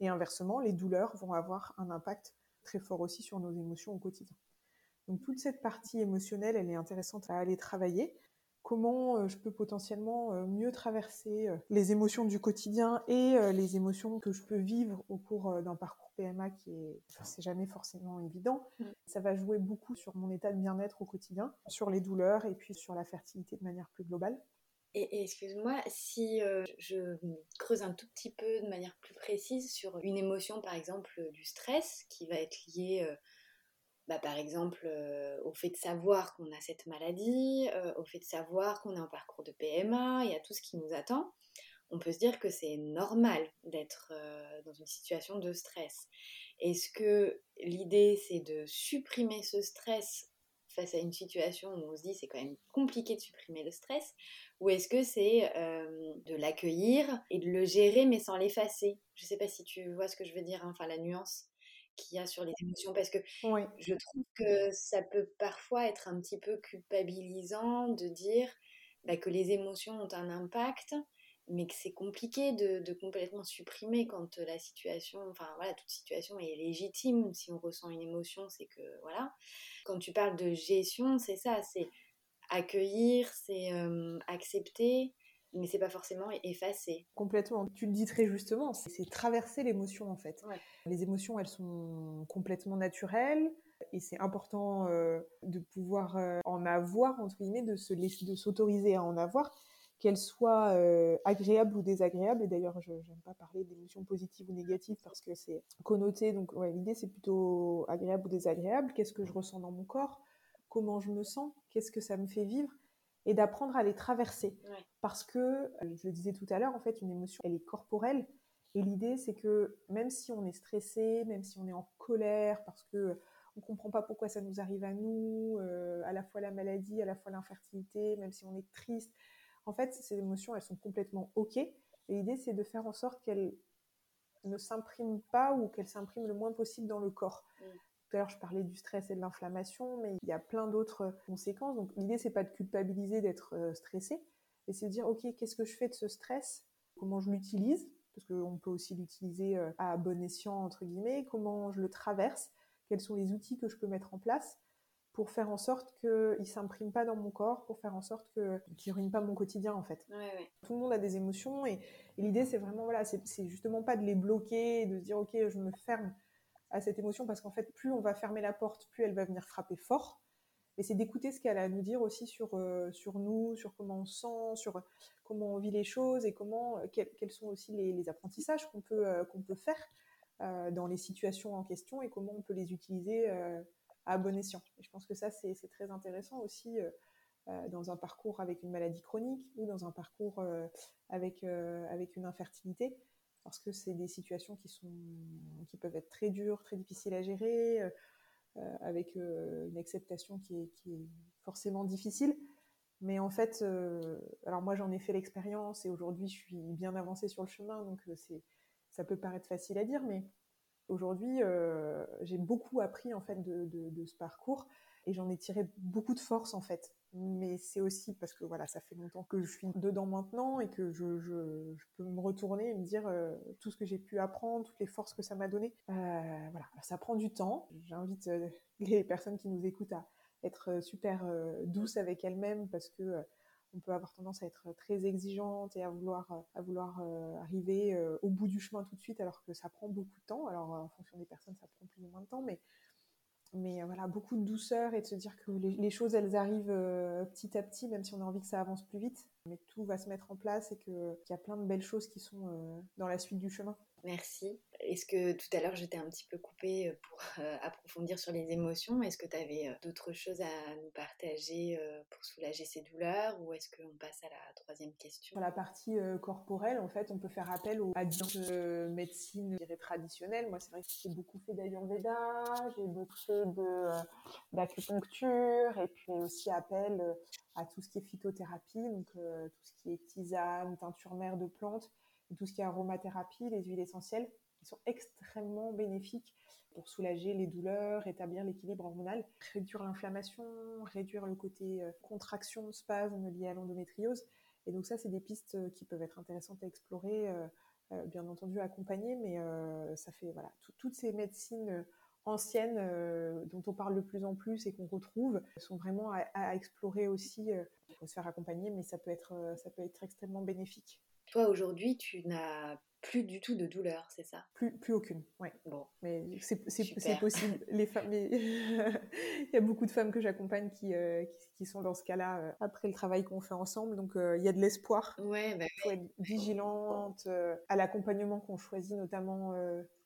Speaker 2: Et inversement, les douleurs vont avoir un impact très fort aussi sur nos émotions au quotidien. Donc toute cette partie émotionnelle, elle est intéressante à aller travailler. Comment euh, je peux potentiellement euh, mieux traverser euh, les émotions du quotidien et les émotions que je peux vivre au cours d'un parcours PMA qui est, c'est jamais forcément évident.
Speaker 1: Mm.
Speaker 2: Ça va jouer beaucoup sur mon état de bien-être au quotidien, sur les douleurs et puis sur la fertilité de manière plus globale.
Speaker 1: Et, et excuse-moi, si euh, je creuse un tout petit peu de manière plus précise sur une émotion, par exemple du stress, qui va être liée, euh, bah, par exemple, euh, au fait de savoir qu'on a cette maladie, euh, au fait de savoir qu'on est en parcours de PMA et à tout ce qui nous attend, on peut se dire que c'est normal d'être euh, dans une situation de stress. Est-ce que l'idée c'est de supprimer ce stress face à une situation où on se dit c'est quand même compliqué de supprimer le stress ou est-ce que c'est de l'accueillir et de le gérer mais sans l'effacer? Je sais pas si tu vois ce que je veux dire, hein, enfin la nuance qu'il y a sur les émotions parce que
Speaker 2: oui.
Speaker 1: je trouve que ça peut parfois être un petit peu culpabilisant de dire bah, que les émotions ont un impact mais que c'est compliqué de, de, complètement supprimer quand la situation, enfin voilà, toute situation est légitime. Si on ressent une émotion, c'est que voilà. Quand tu parles de gestion, c'est ça, c'est accueillir, c'est euh, accepter, mais c'est pas forcément effacer.
Speaker 2: Complètement. Tu le dis très justement, c'est traverser l'émotion en fait.
Speaker 1: Ouais.
Speaker 2: Les émotions, elles sont complètement naturelles et c'est important euh, de pouvoir euh, en avoir entre guillemets, de se laisser, de s'autoriser à en avoir qu'elles soient euh, agréables ou désagréables. Et d'ailleurs, je n'aime pas parler d'émotions positives ou négatives parce que c'est connoté. Donc, ouais, l'idée, c'est plutôt agréable ou désagréable. Qu'est-ce que je ressens dans mon corps? Comment je me sens? Qu'est-ce que ça me fait vivre? Et d'apprendre à les traverser.
Speaker 1: Ouais.
Speaker 2: Parce que, je le disais tout à l'heure, en fait, une émotion, elle est corporelle. Et l'idée, c'est que même si on est stressé, même si on est en colère, parce que on comprend pas pourquoi ça nous arrive à nous, à la fois la maladie, à la fois l'infertilité, même si on est triste. En fait, ces émotions, elles sont complètement OK. Et l'idée, c'est de faire en sorte qu'elles ne s'impriment pas ou qu'elles s'impriment le moins possible dans le corps. Mm. Tout à l'heure, je parlais du stress et de l'inflammation, mais il y a plein d'autres conséquences. Donc, l'idée, c'est pas de culpabiliser d'être euh, stressé, mais c'est de dire, OK, qu'est-ce que je fais de ce stress? Comment je l'utilise? Parce qu'on peut aussi l'utiliser euh, à bon escient, entre guillemets. Comment je le traverse? Quels sont les outils que je peux mettre en place pour faire en sorte qu'il ne s'imprime pas dans mon corps, pour faire en sorte qu'il ne ruine pas mon quotidien en fait? Tout le monde a des émotions et, l'idée c'est vraiment, voilà, c'est justement pas de les bloquer, de se dire ok je me ferme à cette émotion parce qu'en fait plus on va fermer la porte, plus elle va venir frapper fort. Et c'est d'écouter ce qu'elle a à nous dire aussi sur, euh, sur nous, sur comment on se sent, sur comment on vit les choses et comment, euh, quels, sont aussi les, apprentissages qu'on peut, euh, qu'on peut faire dans les situations en question et comment on peut les utiliser à bon escient. Et je pense que ça, c'est très intéressant aussi euh, euh, dans un parcours avec une maladie chronique ou dans un parcours euh, avec, avec une infertilité, parce que c'est des situations qui, sont, qui peuvent être très dures, très difficiles à gérer, avec une acceptation qui est, forcément difficile. Mais en fait, alors moi j'en ai fait l'expérience et aujourd'hui je suis bien avancée sur le chemin, donc c'est ça peut paraître facile à dire, mais Aujourd'hui, euh, j'ai beaucoup appris en fait de, ce parcours et j'en ai tiré beaucoup de force en fait. Mais c'est aussi parce que voilà, ça fait longtemps que je suis dedans maintenant et que je, peux me retourner et me dire euh, tout ce que j'ai pu apprendre, toutes les forces que ça m'a donné. Euh, voilà, ça prend du temps. J'invite les personnes qui nous écoutent à être super douces avec elles-mêmes parce que on peut avoir tendance à être très exigeante et à vouloir, euh, arriver euh, au bout du chemin tout de suite, alors que ça prend beaucoup de temps. Alors, en fonction des personnes, ça prend plus ou moins de temps, mais mais euh, voilà, beaucoup de douceur et de se dire que les, choses, elles arrivent euh, petit à petit, même si on a envie que ça avance plus vite. Mais tout va se mettre en place et qu'il y a plein de belles choses qui sont euh, dans la suite du chemin.
Speaker 1: Merci. Est-ce que tout à l'heure j'étais un petit peu coupée pour approfondir sur les émotions? Est-ce que tu avais d'autres choses à nous partager pour soulager ces douleurs? Ou est-ce qu'on passe à la troisième question?
Speaker 2: Sur la partie corporelle, en fait, on peut faire appel aux, de médecine traditionnelle. Moi, c'est vrai que j'ai beaucoup fait d'Ayurveda, j'ai beaucoup fait euh, d'acupuncture et puis aussi appel euh, à tout ce qui est phytothérapie, donc euh, tout ce qui est tisane, teinture mère de plantes, tout ce qui est aromathérapie, les huiles essentielles, sont extrêmement bénéfiques pour soulager les douleurs, rétablir l'équilibre hormonal, réduire l'inflammation, réduire le côté contraction, spasme lié à l'endométriose. Et donc ça, c'est des pistes qui peuvent être intéressantes à explorer, bien entendu accompagner, mais ça fait voilà toutes ces médecines anciennes euh, dont on parle de plus en plus et qu'on retrouve sont vraiment à, explorer aussi. Euh, il faut se faire accompagner, mais ça peut être, euh, ça peut être extrêmement bénéfique.
Speaker 1: Toi, aujourd'hui, tu n'as plus du tout de douleur, c'est ça?
Speaker 2: Plus, plus aucune, oui. Bon. Mais c'est possible. Les femmes, il y a beaucoup de femmes que j'accompagne qui, qui, sont dans ce cas-là après le travail qu'on fait ensemble. Donc, il y a de l'espoir.
Speaker 1: Ouais, bah
Speaker 2: il faut être vigilante à l'accompagnement qu'on choisit, notamment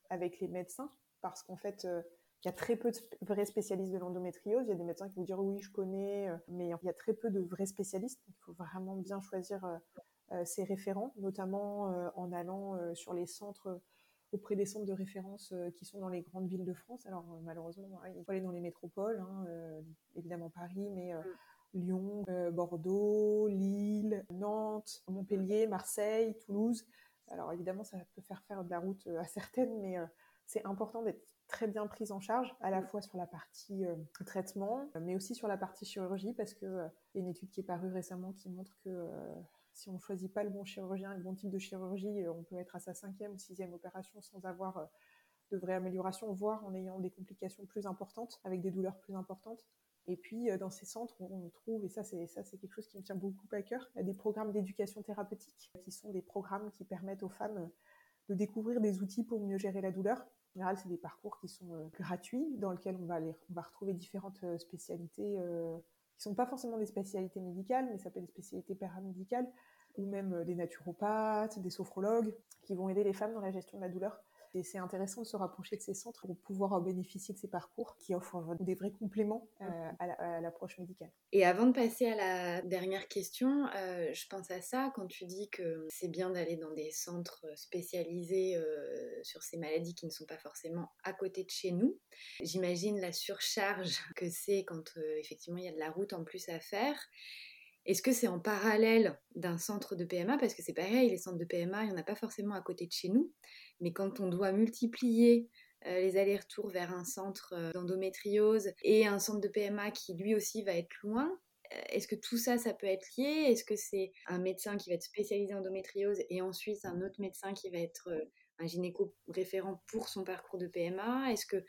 Speaker 2: avec les médecins parce qu'en fait, euh, il y a très peu de vrais spécialistes de l'endométriose. Il y a des médecins qui vont dire oui, je connais, euh, mais il y a très peu de vrais spécialistes. Il faut vraiment bien choisir euh, ses référents, notamment en allant sur les centres, auprès des centres de référence qui sont dans les grandes villes de France. Alors malheureusement, il faut aller dans les métropoles, hein, évidemment Paris, mais mm. Lyon, Bordeaux, Lille, Nantes, Montpellier, Marseille, Toulouse. Alors évidemment, ça peut faire faire de la route à certaines, mais c'est important d'être très bien prise en charge, à la fois sur la partie euh, traitement, mais aussi sur la partie chirurgie, parce qu'il euh, y a une étude qui est parue récemment qui montre que euh, si on ne choisit pas le bon chirurgien, le bon type de chirurgie, on peut être à sa cinquième ou sixième opération sans avoir de vraie amélioration, voire en ayant des complications plus importantes, avec des douleurs plus importantes. Et puis, dans ces centres, on trouve, et ça c'est, ça c'est quelque chose qui me tient beaucoup à cœur, des programmes d'éducation thérapeutique, qui sont des programmes qui permettent aux femmes de découvrir des outils pour mieux gérer la douleur. En général, c'est des parcours qui sont euh, gratuits, dans lesquels on va, on va retrouver différentes euh, spécialités euh, qui sont pas forcément des spécialités médicales, mais ça peut être des spécialités paramédicales, ou même des naturopathes, des sophrologues, qui vont aider les femmes dans la gestion de la douleur. Et c'est intéressant de se rapprocher de ces centres pour pouvoir bénéficier de ces parcours qui offrent des vrais compléments euh, à l'approche médicale.
Speaker 1: Et avant de passer à la dernière question, euh, je pense à ça quand tu dis que c'est bien d'aller dans des centres spécialisés euh, sur ces maladies qui ne sont pas forcément à côté de chez nous. J'imagine la surcharge que c'est quand effectivement il y a de la route en plus à faire. Est-ce que c'est en parallèle d'un centre de PMA Parce que c'est pareil, les centres de PMA, il n'y en a pas forcément à côté de chez nous. Mais quand on doit multiplier euh, les allers-retours vers un centre euh, d'endométriose et un centre de PMA qui lui aussi va être loin, euh, est-ce que tout ça, ça peut être lié? Est-ce que c'est un médecin qui va être spécialisé en endométriose et ensuite un autre médecin qui va être un gynéco référent pour son parcours de PMA Est-ce que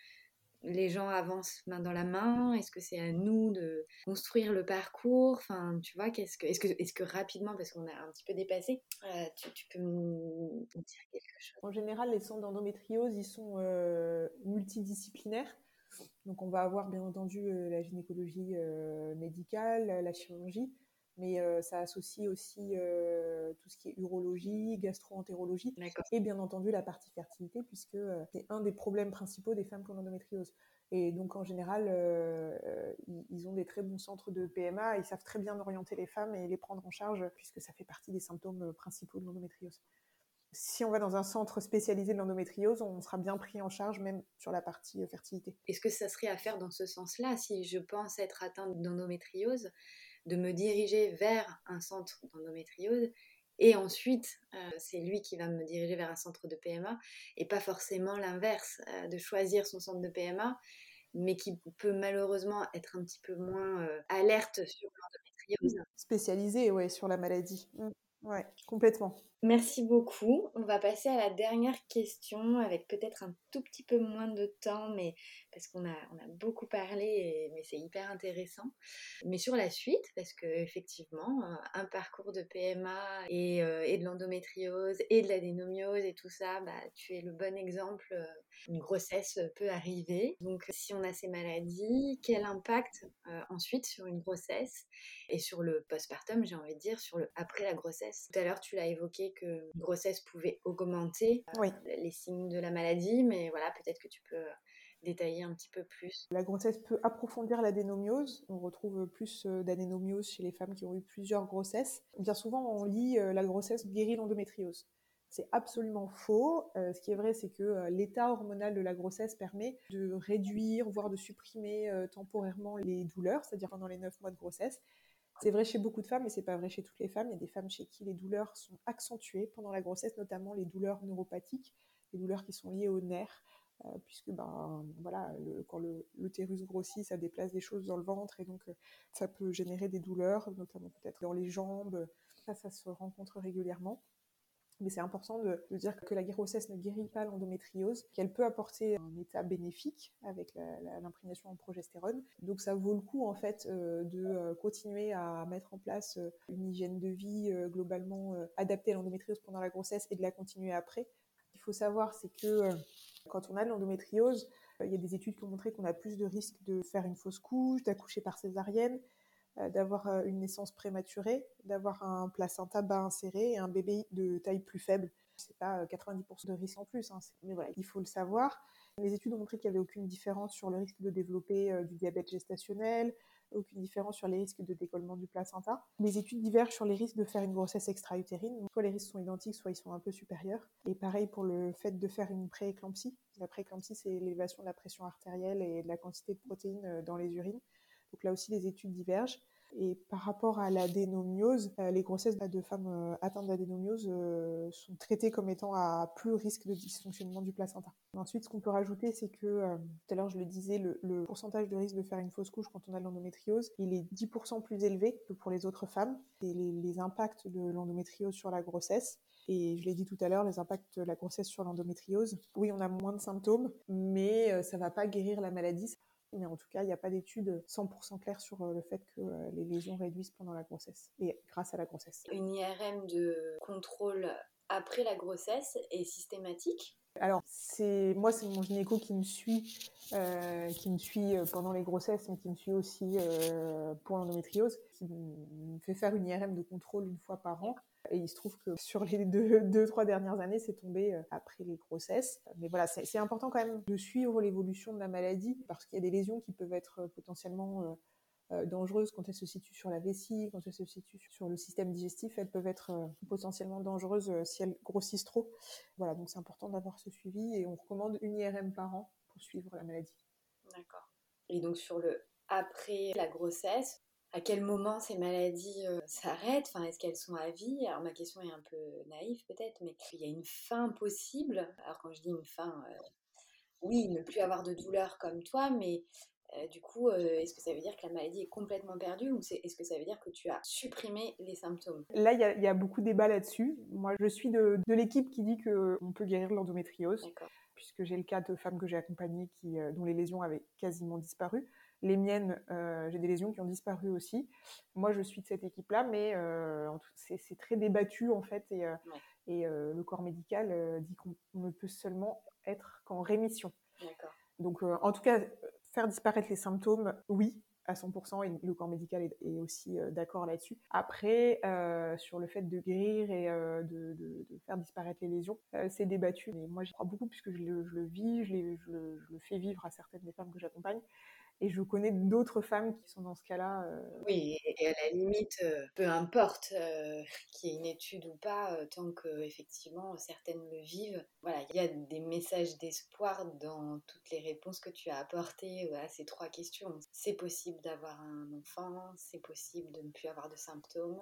Speaker 1: les gens avancent main dans la main? Est-ce que c'est à nous de construire le parcours? Enfin, tu vois, qu'est-ce que, est-ce que, est-ce que rapidement, parce qu'on a un petit peu dépassé, euh, tu, peux me dire quelque chose?
Speaker 2: En général, les centres d'endométriose, ils sont euh, multidisciplinaires. Donc, on va avoir bien entendu euh, la gynécologie médicale, la chirurgie, mais euh, ça associe aussi euh, tout ce qui est urologie, gastro-entérologie, et bien entendu la partie fertilité, puisque euh, c'est un des problèmes principaux des femmes qui ont l'endométriose. Et donc en général, ils ont des très bons centres de PMA, ils savent très bien orienter les femmes et les prendre en charge, puisque ça fait partie des symptômes principaux de l'endométriose. Si on va dans un centre spécialisé de l'endométriose, on sera bien pris en charge, même sur la partie fertilité.
Speaker 1: Est-ce que ça serait à faire dans ce sens-là? Si je pense être atteinte d'endométriose, de me diriger vers un centre d'endométriose et ensuite euh, c'est lui qui va me diriger vers un centre de PMA et pas forcément l'inverse, euh, de choisir son centre de PMA mais qui peut malheureusement être un petit peu moins euh, alerte sur l'endométriose.
Speaker 2: Spécialisé, ouais, sur la maladie. Mmh. Ouais, complètement.
Speaker 1: Merci beaucoup. On va passer à la dernière question avec peut-être un tout petit peu moins de temps, mais parce qu'on a, on a beaucoup parlé, mais c'est hyper intéressant. Mais sur la suite, parce que effectivement, euh, un parcours de PMA et, euh, et de l'endométriose et de l'adénomiose et tout ça, bah, tu es le bon exemple. Euh, une grossesse peut arriver. Donc, si on a ces maladies, quel impact ensuite sur une grossesse et sur le postpartum, j'ai envie de dire, sur le après la grossesse? Tout à l'heure, tu l'as évoqué que une grossesse pouvait augmenter euh, les signes de la maladie, mais voilà, peut-être que tu peux détailler un petit peu plus.
Speaker 2: La grossesse peut approfondir l'adénomiose. On retrouve plus euh, d'adénomiose chez les femmes qui ont eu plusieurs grossesses. Bien souvent, on lit euh, la grossesse guérit l'endométriose. C'est absolument faux. ce qui est vrai, c'est que l'état hormonal de la grossesse permet de réduire, voire de supprimer temporairement les douleurs, c'est-à-dire pendant les 9 mois de grossesse. C'est vrai chez beaucoup de femmes, mais c'est pas vrai chez toutes les femmes. Il y a des femmes chez qui les douleurs sont accentuées pendant la grossesse, notamment les douleurs neuropathiques, les douleurs qui sont liées aux nerfs, euh, puisque ben voilà, quand l'utérus grossit, ça déplace des choses dans le ventre et donc euh, ça peut générer des douleurs, notamment peut-être dans les jambes. Ça, ça se rencontre régulièrement. Mais c'est important de, dire que la grossesse ne guérit pas l'endométriose, qu'elle peut apporter un état bénéfique avec l'imprégnation en progestérone. Donc ça vaut le coup en fait euh, de euh, continuer à mettre en place euh, une hygiène de vie globalement adaptée à l'endométriose pendant la grossesse et de la continuer après. Qu'il faut savoir, c'est que quand on a de l'endométriose, il y a des études qui ont montré qu'on a plus de risques de faire une fausse couche, d'accoucher par césarienne, euh, d'avoir euh, une naissance prématurée, d'avoir un placenta bas inséré et un bébé de taille plus faible. C'est pas 90% euh, de risque en plus, hein, mais voilà, il faut le savoir. Les études ont montré qu'il n'y avait aucune différence sur le risque de développer du diabète gestationnel, aucune différence sur les risques de décollement du placenta. Les études divergent sur les risques de faire une grossesse extra-utérine. Soit les risques sont identiques, soit ils sont un peu supérieurs. Et pareil pour le fait de faire une prééclampsie. La prééclampsie, c'est l'élévation de la pression artérielle et de la quantité de protéines dans les urines. Donc là aussi, les études divergent. Et par rapport à l'adénomiose, euh, les grossesses de femmes euh, atteintes d'adénomiose euh, sont traitées comme étant à plus risque de dysfonctionnement du placenta. Ensuite, ce qu'on peut rajouter, c'est que, tout à l'heure je le disais, le, pourcentage de risque de faire une fausse couche quand on a de l'endométriose, il est 10% plus élevé que pour les autres femmes. Et les, les impacts de l'endométriose sur la grossesse, et je l'ai dit tout à l'heure, les impacts de la grossesse sur l'endométriose. Oui, on a moins de symptômes, mais ça ne va pas guérir la maladie. Mais en tout cas, il n'y a pas d'études 100% claires sur euh, le fait que euh, les lésions réduisent pendant la grossesse et grâce à la grossesse.
Speaker 1: Une IRM de contrôle après la grossesse est systématique?
Speaker 2: Alors, c'est moi, c'est mon gynéco qui me suit, euh, qui me suit pendant les grossesses, mais qui me suit aussi pour l'endométriose, qui me fait faire une IRM de contrôle une fois par an. Et il se trouve que sur les deux, deux trois dernières années, c'est tombé après les grossesses. Mais voilà, c'est important quand même de suivre l'évolution de la maladie parce qu'il y a des lésions qui peuvent être potentiellement euh, dangereuses quand elles se situent sur la vessie, quand elles se situent sur le système digestif, elles peuvent être euh, potentiellement dangereuses euh, si elles grossissent trop. Voilà, donc c'est important d'avoir ce suivi et on recommande une IRM par an pour suivre la maladie.
Speaker 1: D'accord. Et donc sur le après la grossesse, à quel moment ces maladies s'arrêtent enfin, Est-ce qu'elles sont à vie? Alors ma question est un peu naïve peut-être, mais il y a une fin possible? Alors quand je dis une fin, oui, ne plus avoir de douleur comme toi, mais euh, du coup, euh, est-ce que ça veut dire que la maladie est complètement perdue ou est-ce que ça veut dire que tu as supprimé les symptômes?
Speaker 2: Là, il y, a beaucoup de débats là-dessus. Moi, je suis de, l'équipe qui dit qu'on peut guérir l'endométriose, puisque j'ai le cas de femmes que j'ai accompagnées qui, euh, dont les lésions avaient quasiment disparu. Les miennes, j'ai des lésions qui ont disparu aussi. Moi, je suis de cette équipe-là, mais c'est très débattu en fait, et, et le corps médical dit qu'on ne peut seulement être qu'en rémission. Donc, en tout cas, Faire disparaître les symptômes, oui, à 100%, et le corps médical est, aussi euh, d'accord là-dessus. Après, euh, sur le fait de guérir et euh, de, faire disparaître les lésions, c'est débattu. Mais moi, j'y crois beaucoup puisque je le, vis, je, je, le fais vivre à certaines des femmes que j'accompagne. Et je connais d'autres femmes qui sont dans ce cas-là. Euh,
Speaker 1: oui, et à la limite, euh, peu importe euh, qu'il y ait une étude ou pas, tant que effectivement certaines le vivent. Voilà, il y a des messages d'espoir dans toutes les réponses que tu as apportées à ces trois questions. C'est possible d'avoir un enfant, c'est possible de ne plus avoir de symptômes.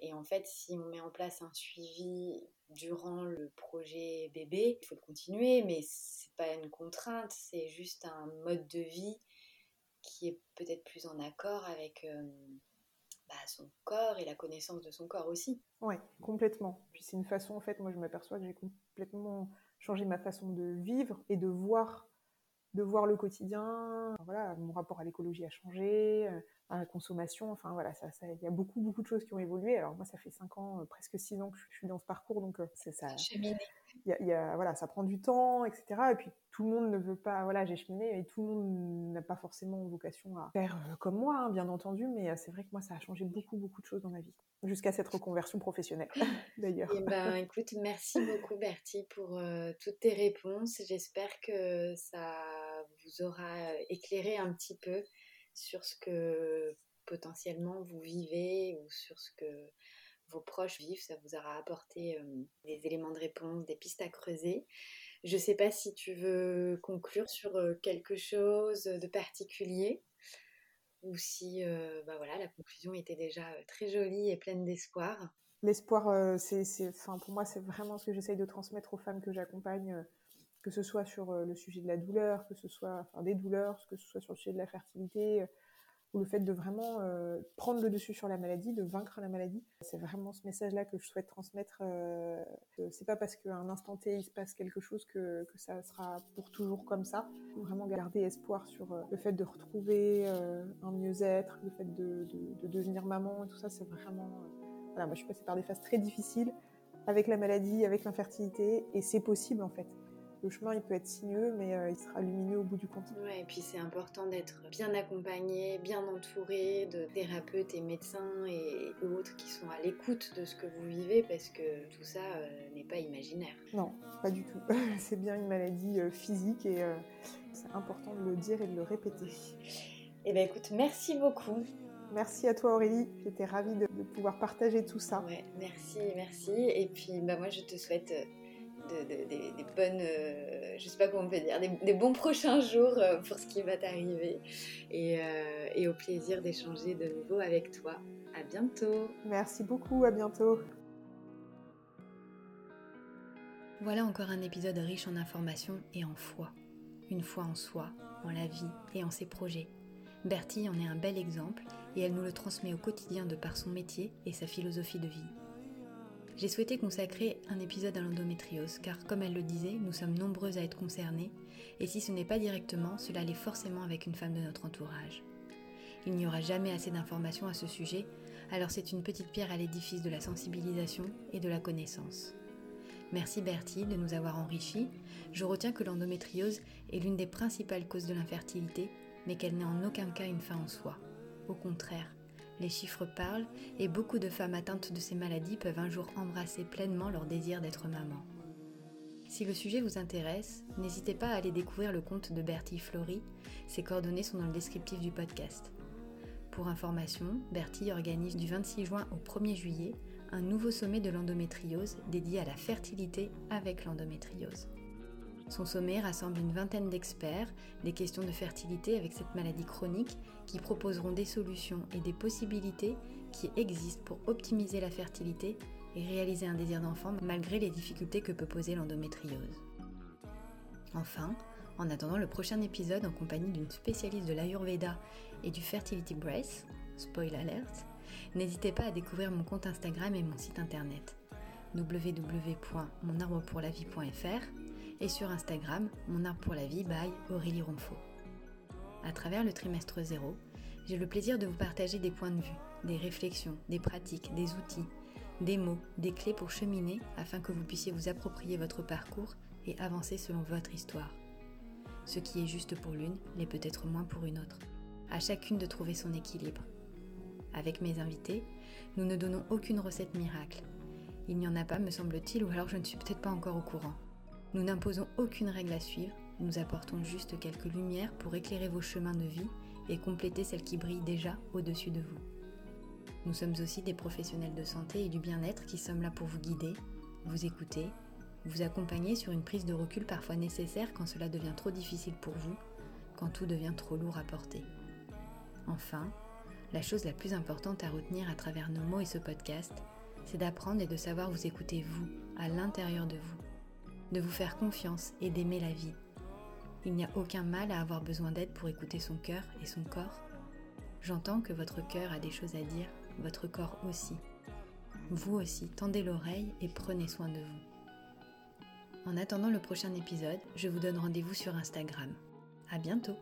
Speaker 1: Et en fait, si on met en place un suivi durant le projet bébé, il faut le continuer, mais c'est pas une contrainte, c'est juste un mode de vie qui est peut-être plus en accord avec euh, bah, son corps et la connaissance de son corps aussi.
Speaker 2: Oui, complètement. Puis c'est une façon, en fait, moi je m'aperçois que j'ai complètement changé ma façon de vivre et de voir, de voir le quotidien. Voilà, mon rapport à l'écologie a changé, euh, à la consommation. Enfin voilà, il ça, ça, y a beaucoup, beaucoup de choses qui ont évolué. Alors moi, ça fait 5 ans, euh, presque 6 ans que je suis dans ce parcours, donc c'est ça y a, voilà, ça prend du temps, etc. Et puis tout le monde ne veut pas, voilà, j'ai cheminé et tout le monde n'a pas forcément vocation à faire euh, comme moi, hein, bien entendu, mais euh, c'est vrai que moi, ça a changé beaucoup, beaucoup de choses dans ma vie, jusqu'à cette reconversion professionnelle, d'ailleurs.
Speaker 1: Eh ben, écoute, merci beaucoup, Bertie, pour euh, toutes tes réponses. J'espère que ça vous aura éclairé un petit peu sur ce que potentiellement vous vivez ou sur ce que vos proches vivent, ça vous aura apporté euh, des éléments de réponse, des pistes à creuser. Je ne sais pas si tu veux conclure sur euh, quelque chose de particulier ou si euh, bah voilà, la conclusion était déjà très jolie et pleine d'espoir.
Speaker 2: L'espoir, c'est, pour moi, c'est vraiment ce que j'essaye de transmettre aux femmes que j'accompagne, que ce soit sur le sujet de la douleur, que ce soit des douleurs, que ce soit sur le sujet de la fertilité, ou le fait de vraiment euh, prendre le dessus sur la maladie, de vaincre la maladie. C'est vraiment ce message-là que je souhaite transmettre. Euh, c'est pas parce qu'à un instant T il se passe quelque chose que, que, ça sera pour toujours comme ça. Faut vraiment garder espoir sur euh, le fait de retrouver euh, un mieux-être, le fait de, de, de, devenir maman et tout ça. C'est vraiment. voilà, moi je suis passée par des phases très difficiles avec la maladie, avec l'infertilité, et c'est possible en fait le chemin il peut être sinueux, mais euh, il sera lumineux au bout du compte.
Speaker 1: Ouais, et puis c'est important d'être bien accompagné, bien entouré de thérapeutes et médecins et autres qui sont à l'écoute de ce que vous vivez parce que tout ça euh, n'est pas imaginaire.
Speaker 2: Non, pas du tout. c'est bien une maladie euh, physique et c'est important de le dire et de le répéter.
Speaker 1: Eh bien écoute, merci beaucoup.
Speaker 2: Merci à toi Aurélie, j'étais ravie de, pouvoir partager tout ça.
Speaker 1: Ouais, merci, merci. Et puis bah, moi je te souhaite des bonnes, euh, je sais pas comment on peut dire, des, bons prochains jours euh, pour ce qui va t'arriver et, euh, et, au plaisir d'échanger de nouveau avec toi. À bientôt.
Speaker 2: Merci beaucoup, à bientôt.
Speaker 1: Voilà encore un épisode riche en informations et en foi. Une foi en soi, en la vie et en ses projets. Bertie en est un bel exemple et elle nous le transmet au quotidien de par son métier et sa philosophie de vie j'ai souhaité consacrer un épisode à l'endométriose, car comme elle le disait, nous sommes nombreuses à être concernées, et si ce n'est pas directement, cela l'est forcément avec une femme de notre entourage. Il n'y aura jamais assez d'informations à ce sujet, alors c'est une petite pierre à l'édifice de la sensibilisation et de la connaissance. Merci Bertie de nous avoir enrichis. Je retiens que l'endométriose est l'une des principales causes de l'infertilité, mais qu'elle n'est en aucun cas une fin en soi. Au contraire, Les chiffres parlent et beaucoup de femmes atteintes de ces maladies peuvent un jour embrasser pleinement leur désir d'être maman. Si le sujet vous intéresse, n'hésitez pas à aller découvrir le compte de Bertie Flory, ses coordonnées sont dans le descriptif du podcast. Pour information, Bertie organise du 26 juin au 1er juillet un nouveau sommet de l'endométriose dédié à la fertilité avec l'endométriose. Son sommet rassemble une vingtaine d'experts des questions de fertilité avec cette maladie chronique qui proposeront des solutions et des possibilités qui existent pour optimiser la fertilité et réaliser un désir d'enfant malgré les difficultés que peut poser l'endométriose. Enfin, en attendant le prochain épisode en compagnie d'une spécialiste de l'Ayurveda et du Fertility Brace, spoil alert, n'hésitez pas à découvrir mon compte Instagram et mon site internet www.monarbrepourlavie.fr et sur Instagram Mon Arbre pour la Vie by Aurélie Ronfaux. À travers le trimestre 0, j'ai le plaisir de vous partager des points de vue, des réflexions, des pratiques, des outils, des mots, des clés pour cheminer afin que vous puissiez vous approprier votre parcours et avancer selon votre histoire. Ce qui est juste pour l'une l'est peut-être moins pour une autre. À chacune de trouver son équilibre. Avec mes invités, nous ne donnons aucune recette miracle. Il n'y en a pas, me semble-t-il, ou alors je ne suis peut-être pas encore au courant. Nous n'imposons aucune règle à suivre, nous apportons juste quelques lumières pour éclairer vos chemins de vie et compléter celles qui brillent déjà au-dessus de vous. Nous sommes aussi des professionnels de santé et du bien-être qui sommes là pour vous guider, vous écouter, vous accompagner sur une prise de recul parfois nécessaire quand cela devient trop difficile pour vous, quand tout devient trop lourd à porter. Enfin, la chose la plus importante à retenir à travers nos mots et ce podcast, c'est d'apprendre et de savoir vous écouter vous, à l'intérieur de vous, de vous faire confiance et d'aimer la vie. Il n'y a aucun mal à avoir besoin d'aide pour écouter son cœur et son corps. J'entends que votre cœur a des choses à dire votre corps aussi. Vous aussi, tendez l'oreille et prenez soin de vous. En attendant le prochain épisode, je vous donne rendez-vous sur Instagram. À bientôt!